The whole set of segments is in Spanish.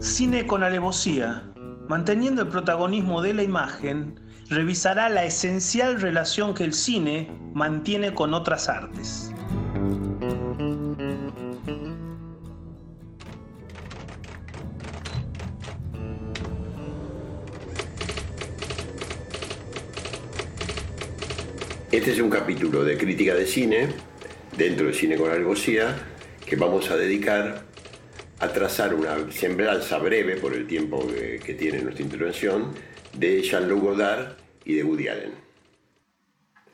Cine con alevosía, manteniendo el protagonismo de la imagen, revisará la esencial relación que el cine mantiene con otras artes. Este es un capítulo de crítica de cine, dentro de Cine con Alevosía, que vamos a dedicar a trazar una semblanza breve, por el tiempo que, tiene nuestra intervención, de Jean-Luc Godard y de Woody Allen.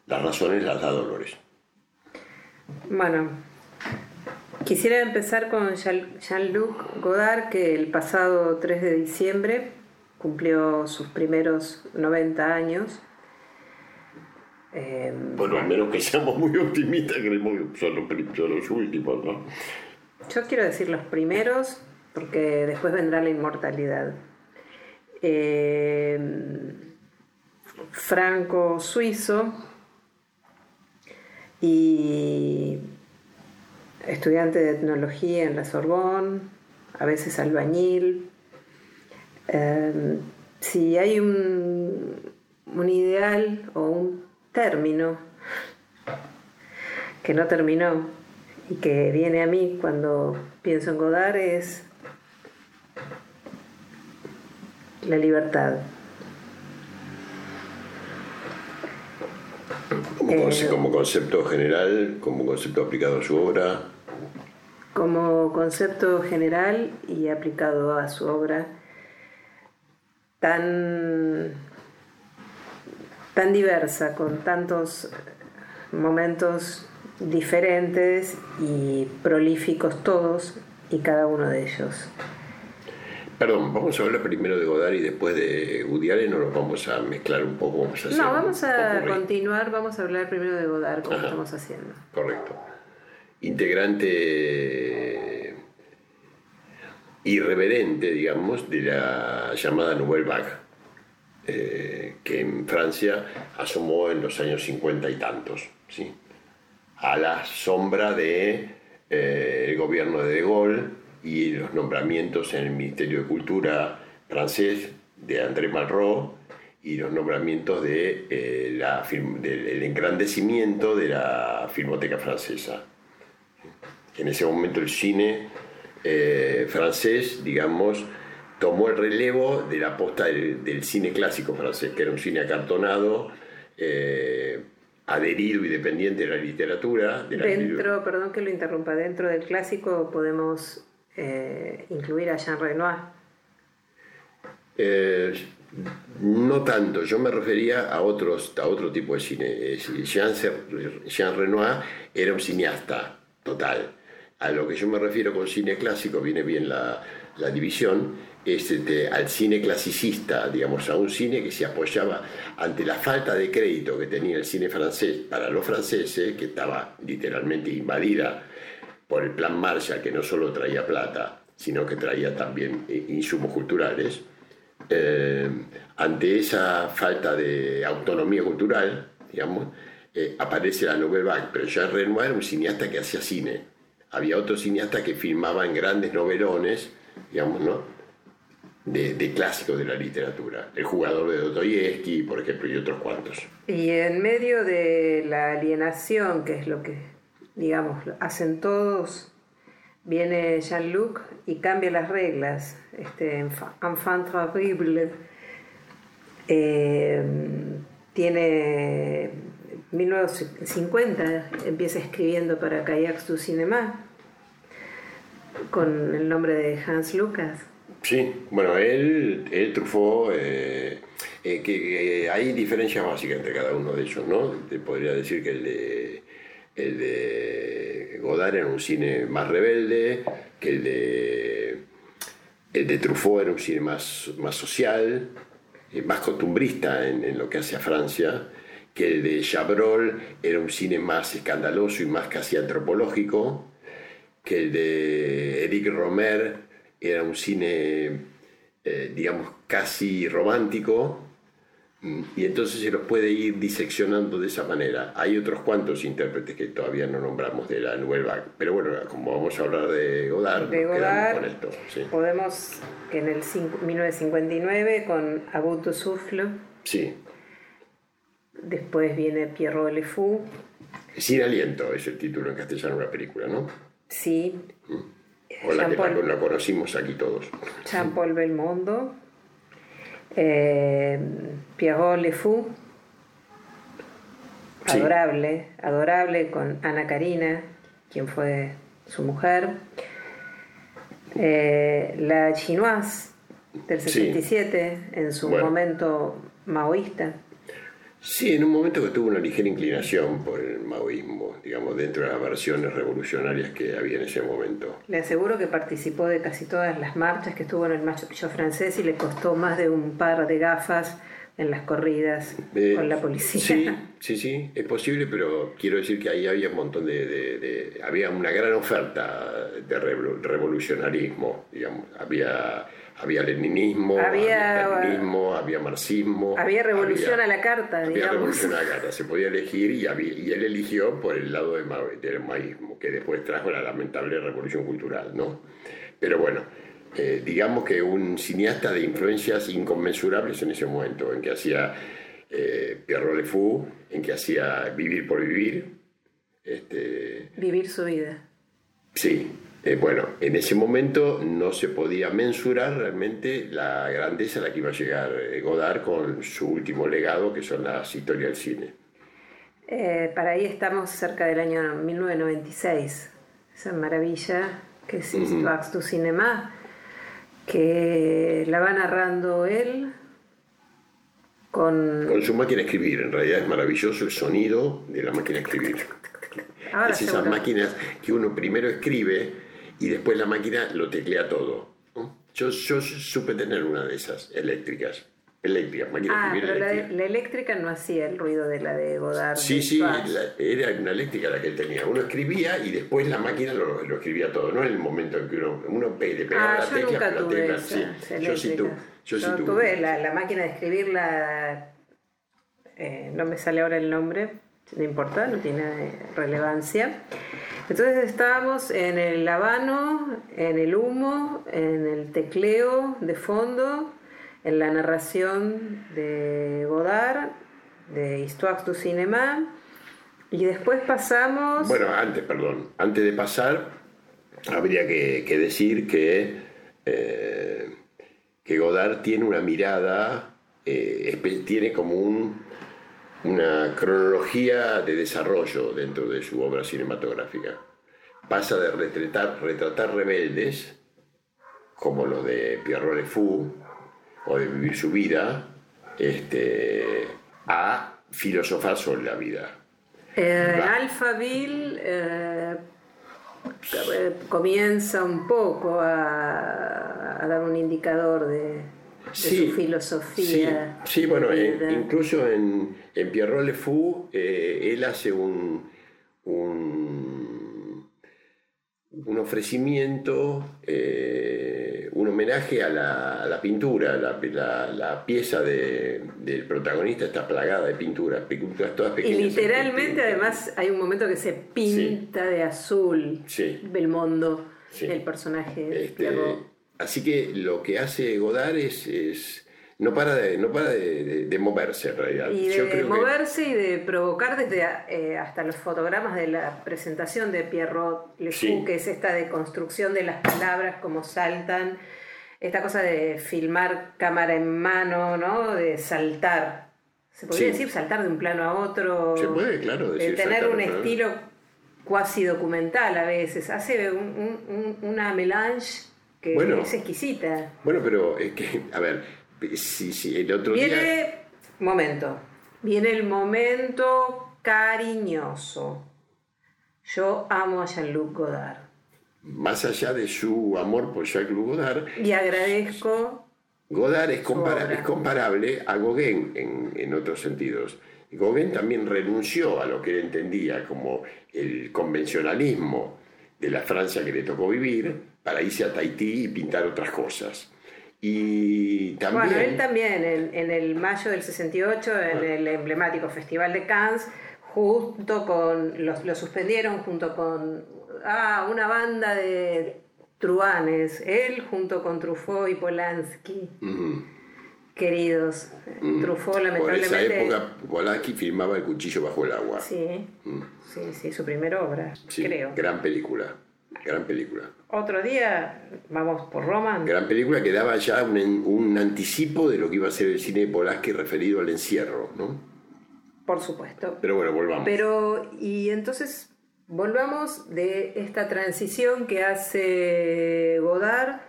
Las razones las da Dolores. Bueno, quisiera empezar con Jean-Luc Godard, que el pasado 3 de diciembre cumplió sus primeros 90 años. bueno, al menos que seamos muy optimistas, creemos que son los, son los últimos, ¿no? Yo quiero decir los primeros, porque después vendrá la inmortalidad. Eh, franco-suizo y estudiante de etnología en la Sorbonne, a veces albañil. Eh, si hay un, un ideal o un término que no terminó que viene a mí cuando pienso en Godard es la libertad. Eh, como, concepto general, como concepto aplicado a su obra. Como concepto general y aplicado a su obra tan, tan diversa, con tantos momentos diferentes y prolíficos todos y cada uno de ellos. Perdón, vamos a hablar primero de Godard y después de Woody Allen o lo vamos a mezclar un poco. Vamos a no, vamos a continuar, vamos a hablar primero de Godard como estamos haciendo. Correcto. Integrante irreverente, digamos, de la llamada Nouvelle Vague, eh, que en Francia asomó en los años cincuenta y tantos. ¿sí? A la sombra del de, eh, gobierno de De Gaulle y los nombramientos en el Ministerio de Cultura francés de André Malraux y los nombramientos de, eh, la, del engrandecimiento de la filmoteca francesa. En ese momento el cine eh, francés, digamos, tomó el relevo de la posta del, cine clásico francés, que era un cine acartonado, adherido y dependiente de la literatura. dentro, perdón que lo interrumpa, dentro del clásico podemos eh, incluir a Jean Renoir. Eh, no tanto, yo me refería a, otros, a otro tipo de cine. Jean, Jean Renoir era un cineasta total. A lo que yo me refiero con cine clásico, viene bien la, la división, este, al cine clasicista, digamos, a un cine que se apoyaba ante la falta de crédito que tenía el cine francés para los franceses, que estaba literalmente invadida por el plan Marshall, que no solo traía plata, sino que traía también eh, insumos culturales. Eh, ante esa falta de autonomía cultural, digamos, eh, aparece la Nouvelle Vague, pero Jean Renoir era un cineasta que hacía cine. Había otros cineastas que filmaban grandes novelones, digamos, ¿no? De, clásicos de la literatura. El jugador de Dostoyevsky, por ejemplo, y otros cuantos. Y en medio de la alienación, que es lo que, digamos, hacen todos, viene Jean-Luc y cambia las reglas. Este enfant terrible. Eh, tiene 1950, empieza escribiendo para Kayak du Cinema con el nombre de Hans Lucas Sí, bueno, él, él Truffaut, eh, eh, que, hay diferencias básicas entre cada uno de ellos, ¿no? Te podría decir que el de, Godard era un cine más rebelde, que el de, el de Truffaut era un cine más, más social, eh, más costumbrista en, lo que hace Francia, que el de Chabrol era un cine más escandaloso y más casi antropológico, que el de Eric Romer era un cine, eh, digamos, casi romántico, Mm, Y entonces se los puede ir diseccionando de esa manera. Hay otros cuantos intérpretes que todavía no nombramos de la Vague, pero bueno, como vamos a hablar de Godard, De Godard, con esto. sí. podemos que en el cinco- 1959 con A bout de souffle, Sí, después viene Pierrot Le Fou, Sin aliento es el título en castellano de la película, ¿no? sí, O la que la conocimos aquí todos. Jean-Paul Belmondo, eh, Pierrot Le Fou, Sí. adorable, adorable con Ana Karina, quien fue su mujer, Eh, la Chinoise del Sí. 67, en su Bueno. momento maoísta. Sí, en un momento que tuvo una ligera inclinación por el maoísmo, digamos, dentro de las versiones revolucionarias que había en ese momento. Le aseguro que participó de casi todas las marchas que estuvo en el macho francés y le costó más de un par de gafas en las corridas Eh, con la policía. Sí, sí, sí, es posible, pero quiero decir que ahí había un montón de, de- de- había una gran oferta de revolu- revolucionarismo, digamos, había había leninismo, Había- había había marxismo, Había revolución a la carta, había digamos. revolución a la carta, se podía elegir y, había- y él eligió por el lado de ma- del maísmo, que después trajo la lamentable revolución cultural, ¿no? Pero bueno, eh, digamos que un cineasta de influencias inconmensurables en ese momento, en que hacía eh, Pierrot Le Fou, en que hacía Vivir por Vivir, este, Vivir su vida. sí, eh, bueno, en ese momento no se podía mensurar realmente la grandeza a la que iba a llegar eh, Godard con su último legado, que son las historias del cine. Eh, para ahí estamos cerca del año 1996. Esa maravilla que es Histoire du Cinéma, que la va narrando él con... Con su máquina de escribir, en realidad es maravilloso el sonido de la máquina de escribir. Ahora es esas máquinas que uno primero escribe y después la máquina lo teclea todo. ¿no? Yo, yo supe tener una de esas eléctricas. Eléctricas, máquina de Ah, escribir pero la, eléctrica. la eléctrica no hacía el ruido de la de Godard. Sí, de sí, la- era una eléctrica la que él tenía. Uno escribía y después la máquina lo, lo escribía todo, no en el momento en que uno, uno pe- le pegaba Ah, la yo tecla, nunca la tuve tecla, esa, sí. esa Yo sí tuve. Yo sí tuve. tuve la, la máquina de escribirla, eh, no me sale ahora el nombre, no importa, no tiene relevancia. Entonces estábamos en el habano, en el humo, en el tecleo de fondo, en la narración de Godard, de Histoire du Cinéma, y después pasamos... Bueno, antes, perdón, antes de pasar, habría que, decir que, eh, que Godard tiene una mirada, eh, tiene como un, una cronología de desarrollo dentro de su obra cinematográfica. Pasa de retratar, retratar rebeldes, como los de Pierrot Le Fou, o de vivir su vida, este, a filosofar sobre la vida. Eh. Alphaville eh, eh, comienza un poco a, a dar un indicador de, de Sí, su filosofía. Sí, sí, bueno, en- vida. incluso en, en Pierrot Le Fou, eh, él hace un, un, un ofrecimiento, eh, un homenaje a la, a la pintura. La, la- la pieza de- del protagonista está plagada de pinturas, pinturas todas y pequeñas. literalmente, además, hay un momento que se pinta de azul. Belmondo, el personaje de Este, Pierrot. Así que lo que hace Godard es, es- no para de, no para de, de- de moverse en realidad. Y Yo de que- moverse y de provocar desde eh, hasta los fotogramas de la presentación de Pierrot Le Fou, Sí. que es esta deconstrucción de las palabras, cómo saltan, esta cosa de filmar cámara en mano, ¿no? De saltar. Se podría Sí. decir saltar de un plano a otro. Se puede, claro, De decir tener saltar un de plano. estilo cuasi documental a veces. Hace un- un- un- una melange que Bueno. es exquisita. Bueno, pero es que, a ver, si, si el otro día... Viene, momento, viene el momento cariñoso. Yo amo a Jean-Luc Godard Más allá de su amor por Jacques Godard, y agradezco, Godard es, compara- es comparable a Gauguin en, en otros sentidos. Gauguin también renunció a lo que él entendía como el convencionalismo de la Francia que le tocó vivir para irse a Tahití y pintar otras cosas. Y también... Bueno, él también, en, en el mayo del 68, en el emblemático Festival de Cannes, junto con, lo, lo suspendieron junto con ah, una banda de truanes, él junto con Truffaut y Polanski. Ujú. Queridos, Mm. Truffaut Por esa lamentablemente... época, Polanski filmaba El cuchillo bajo el agua. Sí, sí, sí, su primera obra, Sí, creo. Gran película. Gran película. Otro día vamos por Roma. Gran película que daba ya un, un anticipo de lo que iba a ser el cine de Polanski referido al encierro, ¿no? Por supuesto. Pero bueno, volvamos. Pero, y entonces volvamos de esta transición que hace Godard,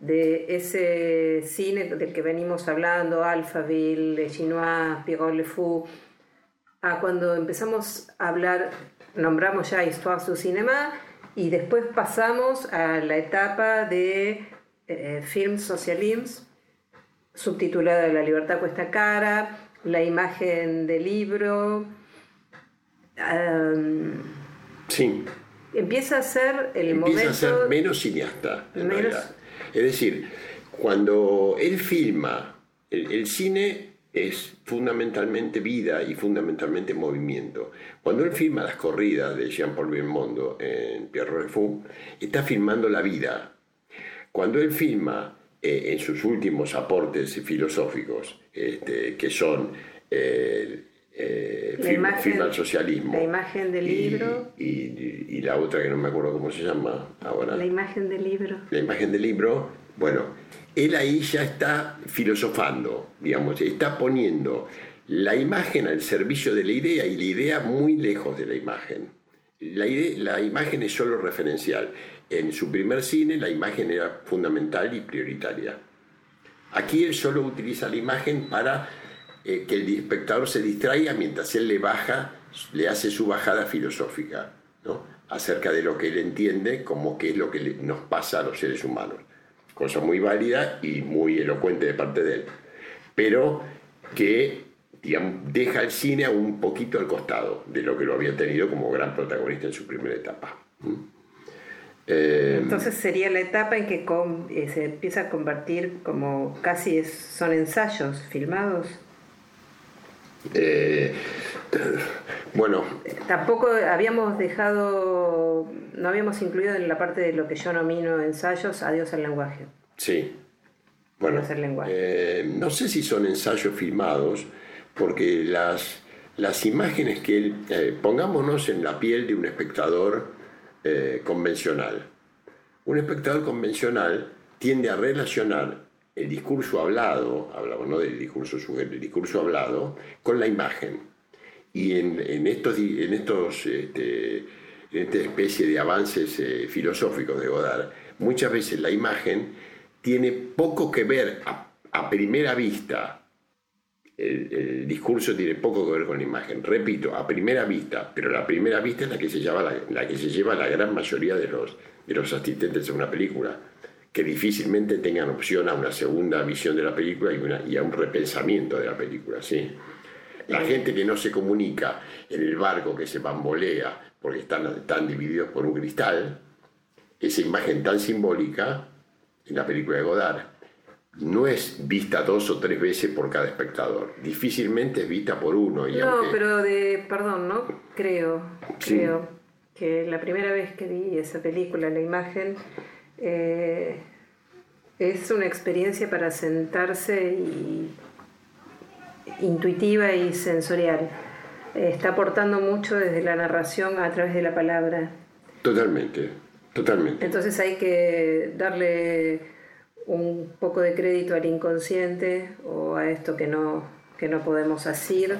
de ese cine del que venimos hablando, Alphaville, Le Chinois, Pierrot Le Fou, a cuando empezamos a hablar, nombramos ya Histoire du Cinéma, y después pasamos a la etapa de eh, Film Socialisme, subtitulada La libertad cuesta cara, la imagen del libro. Sí, empieza a ser el empieza momento. a ser menos cineasta, en Menos- realidad. Es decir, cuando él filma, el, el cine es fundamentalmente vida y fundamentalmente movimiento. Cuando él filma las corridas de Jean-Paul Belmondo en Pierre Le Fou, está filmando la vida. Cuando él filma eh, en sus últimos aportes filosóficos, este, que son eh, eh, La imagen- al socialismo, la imagen del y- libro. y, y la otra que no me acuerdo cómo se llama ahora, La imagen del libro. la imagen del libro, bueno, él ahí ya está filosofando, digamos, está poniendo la imagen al servicio de la idea y la idea muy lejos de la imagen. La, ide- la imagen es solo referencial. En su primer cine la imagen era fundamental y prioritaria. Aquí él solo utiliza la imagen para eh, que el espectador se distraiga mientras él le baja, le hace su bajada filosófica, ¿no? acerca de lo que él entiende como que es lo que nos pasa a los seres humanos. Cosa muy válida y muy elocuente de parte de él. Pero que deja el cine un poquito al costado de lo que lo había tenido como gran protagonista en su primera etapa. ¿Mm? Eh, Entonces sería la etapa en que con- eh, se empieza a convertir como casi son ensayos filmados. Eh, bueno, Tampoco habíamos dejado, no habíamos incluido en la parte de lo que yo nomino ensayos, adiós al lenguaje. Sí. Bueno, Conocer lenguaje. eh, no sé si son ensayos filmados, porque las, las imágenes que él... eh, pongámonos en la piel de un espectador eh, convencional. Un espectador convencional tiende a relacionar el discurso hablado, hablamos no del discurso sujeto, el discurso hablado, con la imagen. Y en, en estos, en estos este, en esta especie de avances eh, filosóficos de Godard, muchas veces la imagen tiene poco que ver a, primera vista. El, el discurso tiene poco que ver con la imagen. Repito, a primera vista, pero la primera vista es la que se lleva la, la que se lleva la gran mayoría de los, de los asistentes a una película, que difícilmente tengan opción a una segunda visión de la película y, una- y a un repensamiento de la película. ¿sí? La gente que no se comunica en el barco que se bambolea porque están, están divididos por un cristal, esa imagen tan simbólica en la película de Godard no es vista dos o tres veces por cada espectador. Difícilmente es vista por uno. Y No, aunque- pero de, perdón, ¿no? Creo, Sí. creo que la primera vez que vi esa película, la imagen, eh, es una experiencia para sentarse y intuitiva y sensorial. Eh, Está aportando mucho desde la narración a través de la palabra. Totalmente, totalmente. Entonces hay que darle un poco de crédito al inconsciente o a esto que no, que no podemos asir.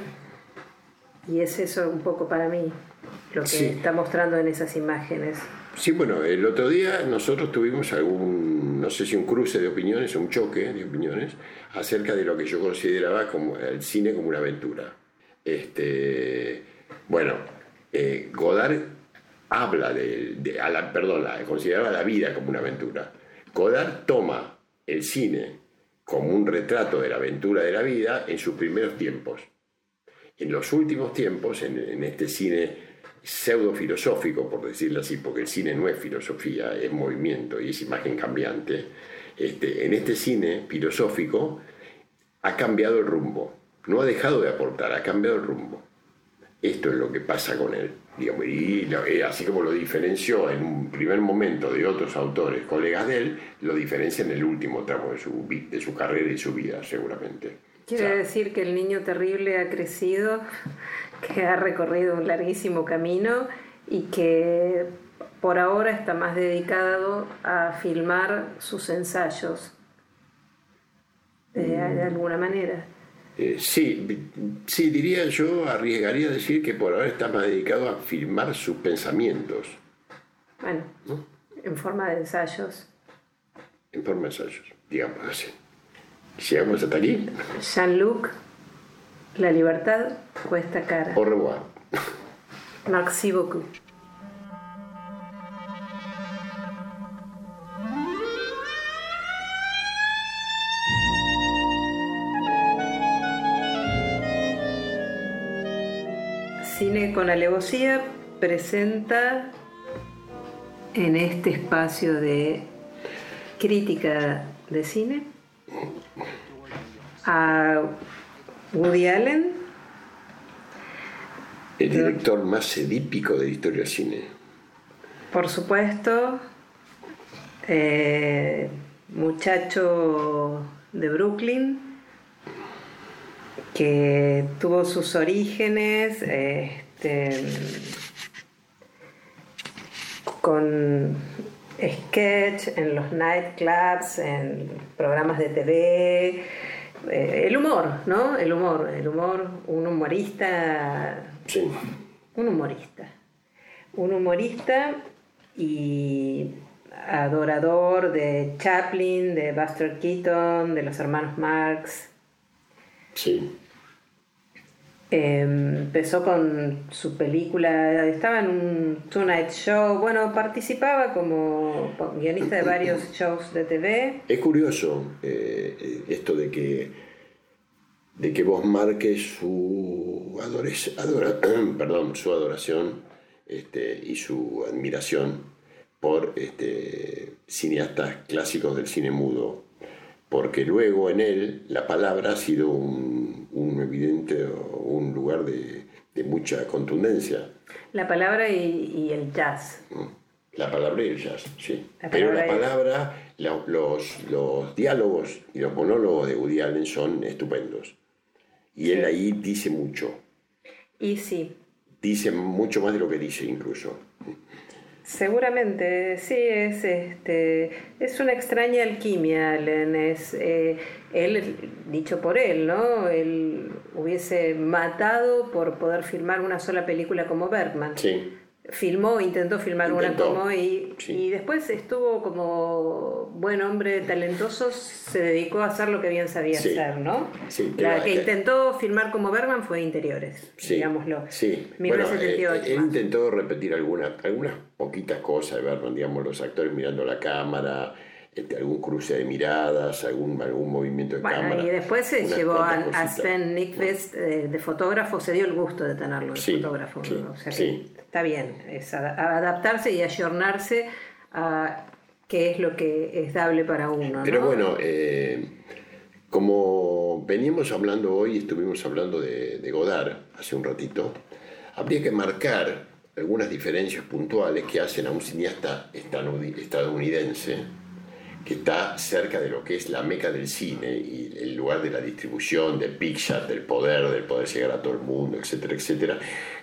Y es eso un poco para mí lo que Sí. está mostrando en esas imágenes. Sí, bueno, el otro día nosotros tuvimos algún, no sé si un cruce de opiniones o un choque de opiniones acerca de lo que yo consideraba como el cine como una aventura. Este, bueno, eh, Godard habla de, de- la, perdón, la- consideraba la vida como una aventura. Godard toma el cine como un retrato de la aventura de la vida en sus primeros tiempos. En los últimos tiempos, en este cine pseudo filosófico, por decirlo así, porque el cine no es filosofía, es movimiento y es imagen cambiante, este, en este cine filosófico ha cambiado el rumbo. No ha dejado de aportar, ha cambiado el rumbo. Esto es lo que pasa con él. Digamos, y eh, así como lo diferenció en un primer momento de otros autores, colegas de él, lo diferencia en el último tramo de su, de su carrera y su vida, seguramente. Quiere decir que el niño terrible ha crecido, que ha recorrido un larguísimo camino y que por ahora está más dedicado a filmar sus ensayos, de, mm. alguna manera. Eh, sí, sí, diría yo, arriesgaría a decir que por ahora está más dedicado a filmar sus pensamientos. Bueno, en forma de ensayos. En forma de ensayos, digamos así. Llegamos hasta aquí. Jean-Luc, la libertad cuesta cara. Au revoir. Merci beaucoup. Cine con alevosía presenta en este espacio de crítica de cine a Woody Allen. El director más edípico de la historia del cine. Por supuesto, eh, muchacho de Brooklyn, que tuvo sus orígenes este, con sketch en los nightclubs, en programas de TV, eh, el humor, ¿no? El humor, el humor, un humorista. Sí. Un humorista. Un humorista y adorador de Chaplin, de Buster Keaton, de los hermanos Marx. Sí. Em, empezó con su película, estaba en un Tonight Show, bueno, participaba como guionista de varios shows de TV. Es curioso eh, esto de que, de que vos marques su, perdón, su adoración este, y su admiración por este, cineastas clásicos del cine mudo, porque luego en él la palabra ha sido un, un evidente un lugar de, mucha contundencia. La palabra y, el jazz. La palabra y el jazz, sí. Pero la palabra, los, los diálogos y los monólogos de Woody Allen son estupendos. Y él ahí dice mucho. Y sí. Dice mucho más de lo que dice incluso. Seguramente, sí, es, este, es una extraña alquimia, Allen. Es, eh, él, dicho por él, ¿no? Él hubiese matado por poder filmar una sola película como Bergman. Sí filmó, intentó filmar una como y, y después estuvo como buen hombre talentoso, se dedicó a hacer lo que bien sabía hacer, ¿no? la que, intentó filmar como Bergman fue Interiores, digámoslo. Sí, bueno, eh, él, intentó repetir algunas, algunas poquitas cosas de Bergman, digamos, los actores mirando la cámara, algún cruce de miradas, algún, algún movimiento de bueno, Y después se llevó a, Sven Nykvist eh, de fotógrafo, se dio el gusto de tenerlo de fotógrafo. o sea está bien, es adaptarse y ayornarse a qué es lo que es dable para uno. Pero bueno, eh, como veníamos hablando hoy, estuvimos hablando de, de Godard hace un ratito, habría que marcar algunas diferencias puntuales que hacen a un cineasta estadounidense que está cerca de lo que es la meca del cine y el lugar de la distribución, del Pixar, del poder, del poder llegar a todo el mundo, etcétera, etcétera,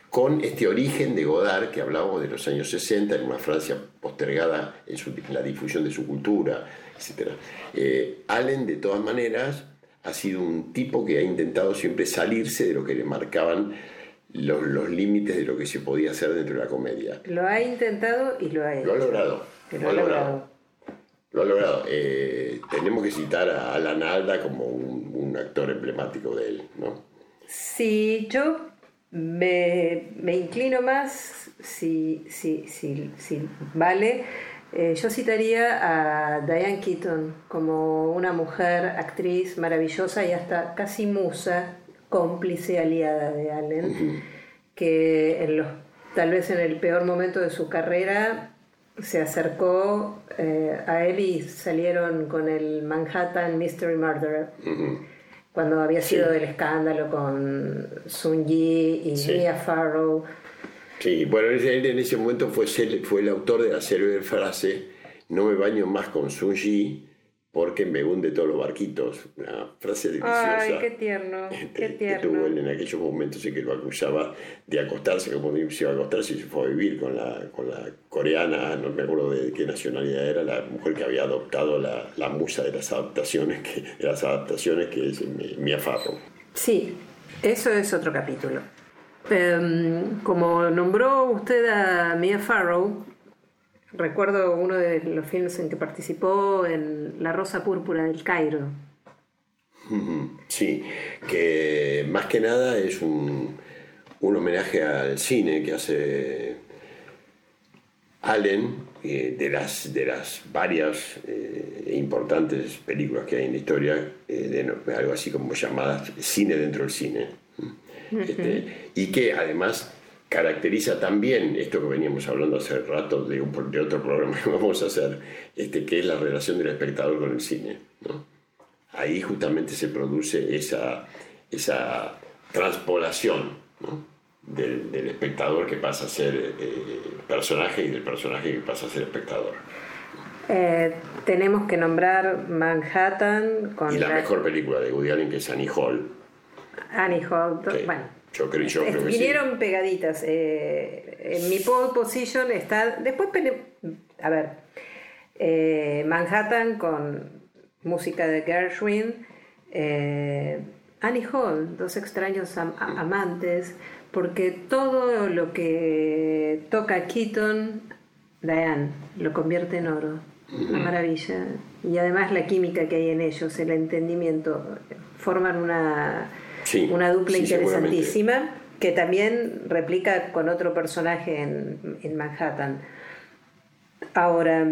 con este origen de Godard que hablábamos de los años 60 en una Francia postergada en, la difusión de su cultura, etcétera. Eh, Allen, de todas maneras, ha sido un tipo que ha intentado siempre salirse de lo que le marcaban los, límites de lo que se podía hacer dentro de la comedia. Lo ha intentado y lo ha hecho. Lo ha logrado. Lo, ha logrado lo ha logrado. Eh, tenemos que citar a Alan Alda como un, actor emblemático de él, ¿no? Sí, yo me, inclino más, si, si, si, si vale, eh, yo citaría a Diane Keaton como una mujer, actriz maravillosa y hasta casi musa, cómplice, aliada de Allen, que en los, tal vez en el peor momento de su carrera se acercó eh, a él y salieron con el Manhattan Mystery Murderer. Cuando había sido el escándalo con Sun Yi y Mia Farrow. Sí, bueno, él en ese momento fue, fue el autor de la célebre frase: No me baño más con Sun Yi porque me hunde todos los barquitos. Una frase deliciosa. Ay, qué tierno, este, qué tierno. Que tuvo él en aquellos momentos en que lo acusaba de acostarse, como se iba a acostarse y se fue a vivir con la, con la coreana, no me acuerdo de qué nacionalidad era, la mujer que había adoptado la, la musa de las adaptaciones, que, de las adaptaciones, que es Mia Farrow. Sí, eso es otro capítulo. Em, como nombró usted a Mia Farrow, Recuerdo uno de los filmes en que participó en La Rosa Púrpura del Cairo. Sí, que más que nada es un, homenaje al cine que hace Allen, eh, de, las, de las varias e importantes películas que hay en la historia, eh, de, algo así como llamadas cine dentro del cine. Este, y que además caracteriza también esto que veníamos hablando hace rato de, un, de otro programa que vamos a hacer, este, que es la relación del espectador con el cine. Ahí justamente se produce esa, esa transpolación del, espectador que pasa a ser eh, personaje y del personaje que pasa a ser espectador. Eh, tenemos que nombrar Manhattan con y la, mejor película de Woody Allen que es Annie Hall. Annie Hall, bueno yo creo, yo creo que Vinieron pegaditas. Eh, en mi pole position está. Después, a ver, eh, Manhattan con música de Gershwin. Eh, Annie Hall, dos extraños amantes, porque todo lo que toca Keaton, Diane, lo convierte en oro. Una maravilla. Y además la química que hay en ellos, el entendimiento, forman una una dupla interesantísima que también replica con otro personaje en, Manhattan. Ahora,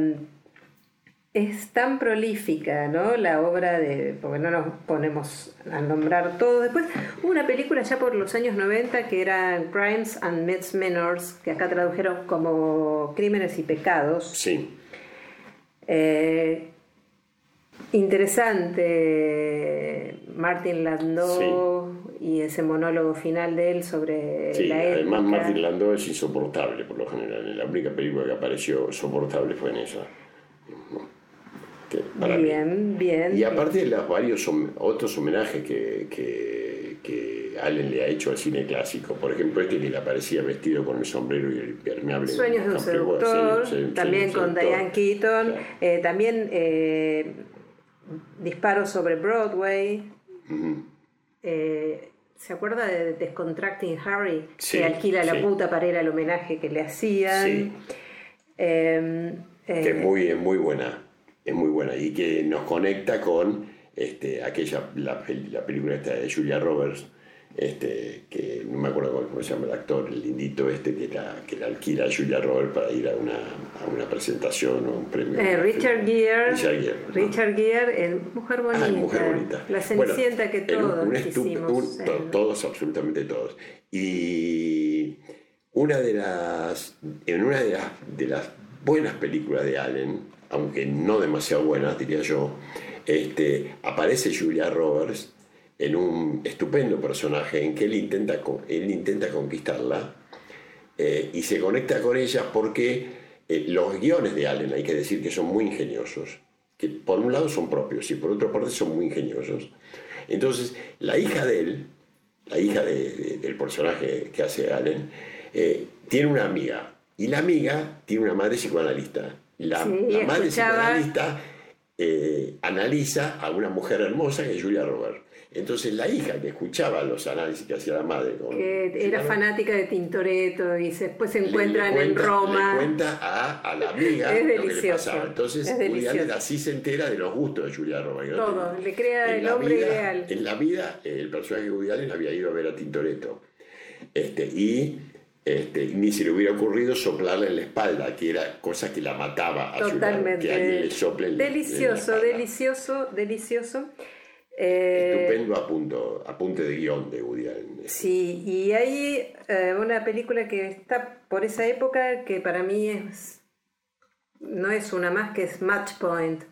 es tan prolífica, ¿no? La obra de. porque no nos ponemos a nombrar todo. Después hubo una película ya por los años 90 que era Crimes and Misdemeanors, que acá tradujeron como Crímenes y Pecados. Sí. Eh, interesante Martin Landau y ese monólogo final de él sobre sí, la época. Además Martin Landau es insoportable por lo general. La única película que apareció soportable fue en esa. bien, bien. Y aparte de los varios otros homenajes que, que, que, Allen le ha hecho al cine clásico, por ejemplo este que le aparecía vestido con el sombrero y el impermeable. Sueños de un seductor, también con Diane Keaton, eh, también eh, Disparos sobre Broadway. Eh, ¿Se acuerda de Descontracting Harry? que alquila la puta para ir al homenaje que le hacían. Em, que es eh, muy, muy buena. Es muy buena. Y que nos conecta con este, aquella, la, la película esta de Julia Roberts este, que no me acuerdo cómo se llama el actor, el lindito este que la, que la alquila a Julia Roberts para ir a una, a una presentación o un premio. Eh, Richard Gere. Richard Gere, en Mujer Bonita. Ah, Mujer Bonita. La Cenicienta que todos un, Todos, absolutamente todos. Y una de las, en una de las, de las buenas películas de Allen, aunque no demasiado buenas, diría yo, este, aparece Julia Roberts en un estupendo personaje en que él intenta, él intenta conquistarla eh, y se conecta con ella porque eh, los guiones de Allen hay que decir que son muy ingeniosos, que por un lado son propios y por otra parte son muy ingeniosos. Entonces, la hija de él, la hija del personaje que hace Allen, eh, tiene una amiga y la amiga tiene una madre psicoanalista. La, la madre psicoanalista analiza a una mujer hermosa que es Julia Roberts. Entonces la hija que escuchaba los análisis que hacía la madre, que era fanática de Tintoretto y después se encuentran en Roma. Le cuenta a, la amiga lo que le pasaba. Entonces Julián así se entera de los gustos de Julia Roma. Todo, le crea el hombre ideal. En la vida, el personaje de Woody Allen había ido a ver a Tintoretto. Este, y este, ni se le hubiera ocurrido soplarle en la espalda, que era cosa que la mataba a Totalmente. que alguien le sople Delicioso, delicioso, delicioso. Eh, Estupendo apunto, apunte de guion de Woody Allen. Sí, y hay eh, una película que está por esa época que para mí es no es una más que es Match Point,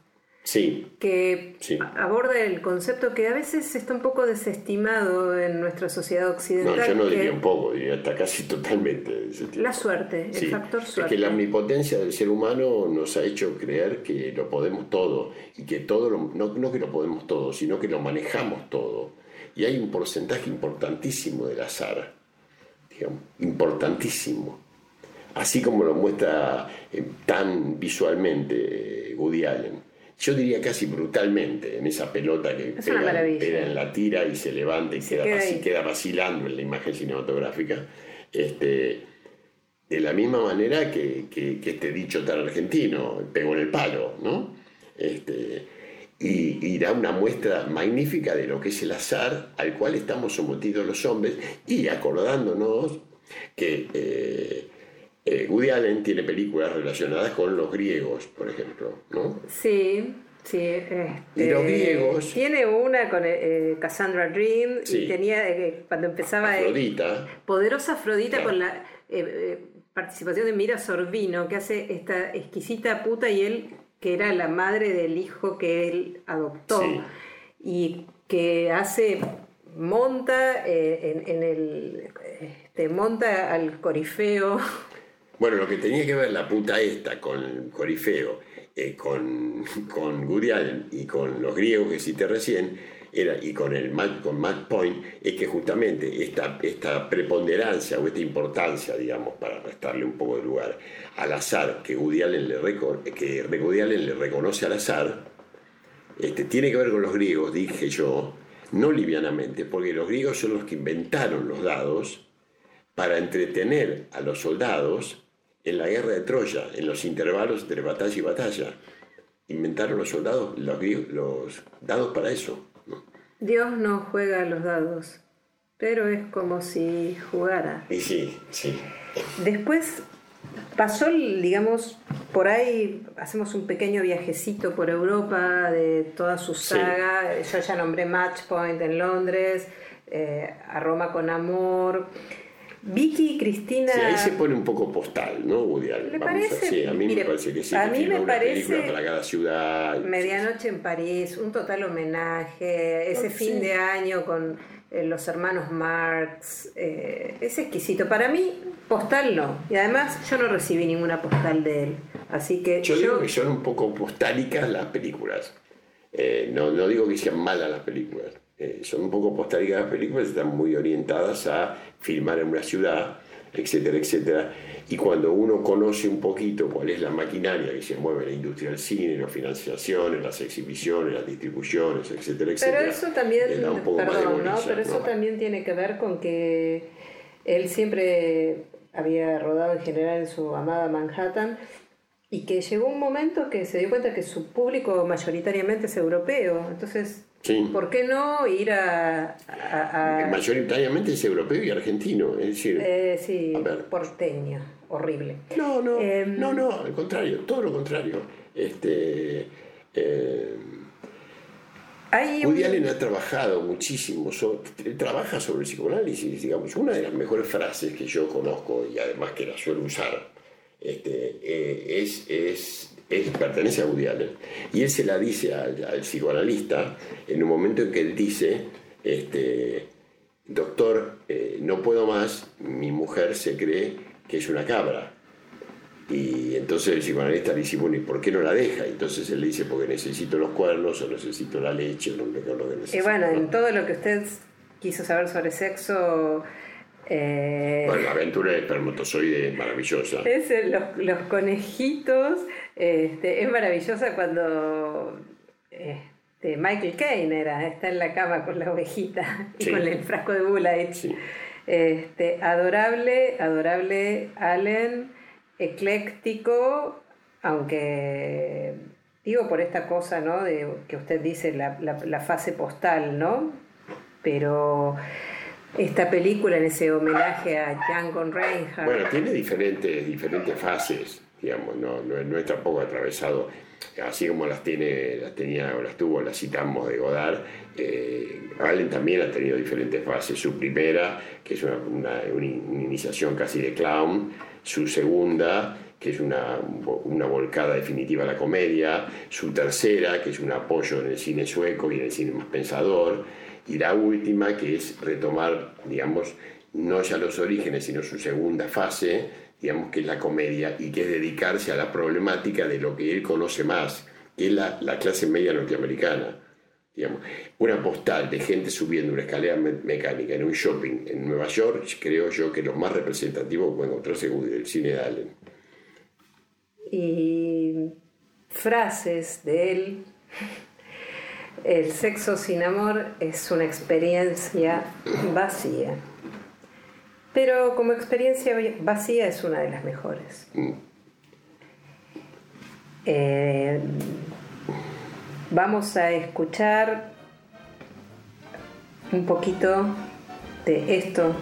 Sí, que Sí. aborda el concepto que a veces está un poco desestimado en nuestra sociedad no, occidental. yo no diría un poco, diría hasta casi totalmente. desestimado. La suerte, el factor es suerte. que la omnipotencia del ser humano nos ha hecho creer que lo podemos todo y que todo, lo- no, no que lo podemos todo, sino que lo manejamos todo. Y hay un porcentaje importantísimo del azar, digamos, importantísimo. Así como lo muestra eh, tan visualmente eh, Woody Allen. Yo diría casi brutalmente en esa pelota que Es pega, en la tira y se levanta y Se queda, vacilando en la imagen cinematográfica. Este, de la misma manera que, que- que este dicho tan argentino, pegó en el palo, ¿no? Este, y, y da una muestra magnífica de lo que es el azar al cual estamos sometidos los hombres y acordándonos que eh, eh, Woody Allen tiene películas relacionadas con los griegos, por ejemplo, ¿no? Sí, sí. este, Y los griegos- Tiene una con eh, Cassandra Dream Sí. y tenía, eh, cuando empezaba... eh, Afrodita, Poderosa Afrodita Claro. con la eh, eh, participación de Mira Sorbino, que hace esta exquisita puta y él, que era la madre del hijo que él adoptó, Sí. y que hace, monta eh, en, en el, este, monta al corifeo, Bueno, lo que tenía que ver la puta esta con Corifeo, eh, con, con Woody y con los griegos que cité recién, era, y con el con Matt Point, es que justamente esta, esta preponderancia o esta importancia, digamos, para restarle un poco de lugar al azar que Woody Allen le, que Woody le reconoce al azar, este, tiene que ver con los griegos, dije yo, no livianamente, porque los griegos son los que inventaron los dados para entretener a los soldados en la guerra de Troya, en los intervalos entre batalla y batalla. Inventaron los soldados los, los dados para eso. ¿no? Dios no juega a los dados, pero es como si jugara. Y sí, sí. Después pasó, digamos, por ahí hacemos un pequeño viajecito por Europa de toda su Sí. saga. Yo ya nombré Match Point en Londres, eh, a Roma con amor. Vicky y Cristina. Sí, ahí se pone un poco postal, ¿no, Woody Allen? ¿Le Vamos a- parece? sí, a mí Mire, me parece que sí. a mí me una película parece- para cada ciudad. Medianoche en París, un total homenaje, ese Ah, fin sí. de año con eh, los hermanos Marx, eh, es exquisito. Para mí, postal no. Y además yo no recibí ninguna postal de él. Así que Yo yo, digo que son un poco postálicas las películas. Eh, no, no digo que sean malas las películas. Eh, son un poco postálicas las películas, están muy orientadas a filmar en una ciudad, etcétera, etcétera. Y cuando uno conoce un poquito cuál es la maquinaria que se mueve en la industria del cine, las financiaciones, las exhibiciones, las distribuciones, etcétera, etcétera. Pero eso también, perdón, ¿no? Pero eso ¿no? también tiene que ver con que él siempre había rodado en general en su amada Manhattan y que llegó un momento que se dio cuenta que su público mayoritariamente es europeo. Entonces, Sí. ¿por qué no ir a... a- a- Mayoritariamente es europeo y argentino, es decir, eh, sí, A ver. porteño, horrible. No, no, Em, no, no, al contrario, todo lo contrario. Este, eh, Hay un- Woody Allen ha trabajado muchísimo, trabaja sobre el psicoanálisis, digamos. Una de las mejores frases que yo conozco y además que la suelo usar este, eh, es, es, es- pertenece a Woody Allen. Y él se la dice al, al psicoanalista en un momento en que él dice, este, doctor, eh, no puedo más, mi mujer se cree que es una cabra. Y entonces el psicoanalista le dice, bueno, ¿y por qué no la deja? Y entonces él le dice, porque necesito los cuernos, o necesito la leche, o es lo que Y necesito. bueno, ¿no? en todo lo que usted quiso saber sobre sexo... eh, Bueno, la aventura del espermatozoide es maravillosa. Es los, los conejitos, este, es maravillosa cuando este, Michael Caine era, está en la cama con la ovejita y Sí. con el frasco de Bullet. Sí. Este, adorable, adorable Allen, ecléctico, aunque digo por esta cosa, ¿no? De, que usted dice la, la- la fase postal, ¿no? Pero esta película en ese homenaje a Django Reinhardt. Bueno, tiene diferentes, diferentes fases, no, no, no es tampoco atravesado, así como las tiene, las tenía o las tuvo, las citamos de Godard, eh, Allen también ha tenido diferentes fases. Su primera, que es una, una- una iniciación casi de clown, su segunda, que es una, una volcada definitiva a la comedia, su tercera, que es un apoyo en el cine sueco y en el cine más pensador, y la última, que es retomar, digamos, no ya los orígenes, sino su segunda fase, digamos que es la comedia, y que es dedicarse a la problemática de lo que él conoce más, que es la, la clase media norteamericana. Digamos, una postal de gente subiendo una escalera mecánica en un shopping en Nueva York, creo yo que lo más representativo puede encontrarse el cine de Allen. Y frases de él. El sexo sin amor es una experiencia vacía. Pero como experiencia vacía es una de las mejores. Mm. Eh, vamos a escuchar un poquito de esto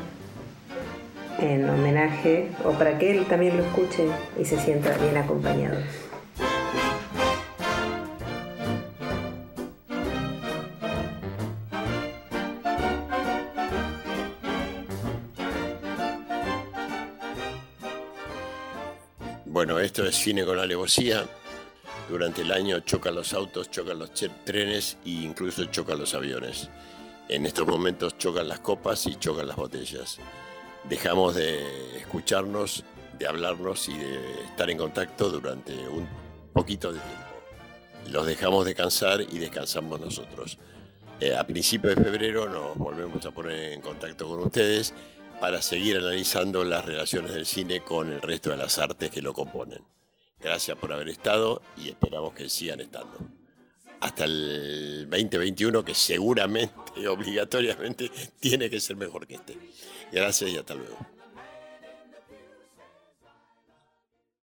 en homenaje o para que él también lo escuche y se sienta bien acompañado. Bueno, esto es cine con alevosía. Durante el año chocan los autos, chocan los trenes e incluso chocan los aviones. En estos momentos chocan las copas y chocan las botellas. Dejamos de escucharnos, de hablarnos y de estar en contacto durante un poquito de tiempo. Los dejamos descansar y descansamos nosotros. Eh, a principios de febrero nos volvemos a poner en contacto con ustedes para seguir analizando las relaciones del cine con el resto de las artes que lo componen. Gracias por haber estado y esperamos que sigan estando. Hasta el 2021, que seguramente, obligatoriamente, tiene que ser mejor que este. Gracias y hasta luego.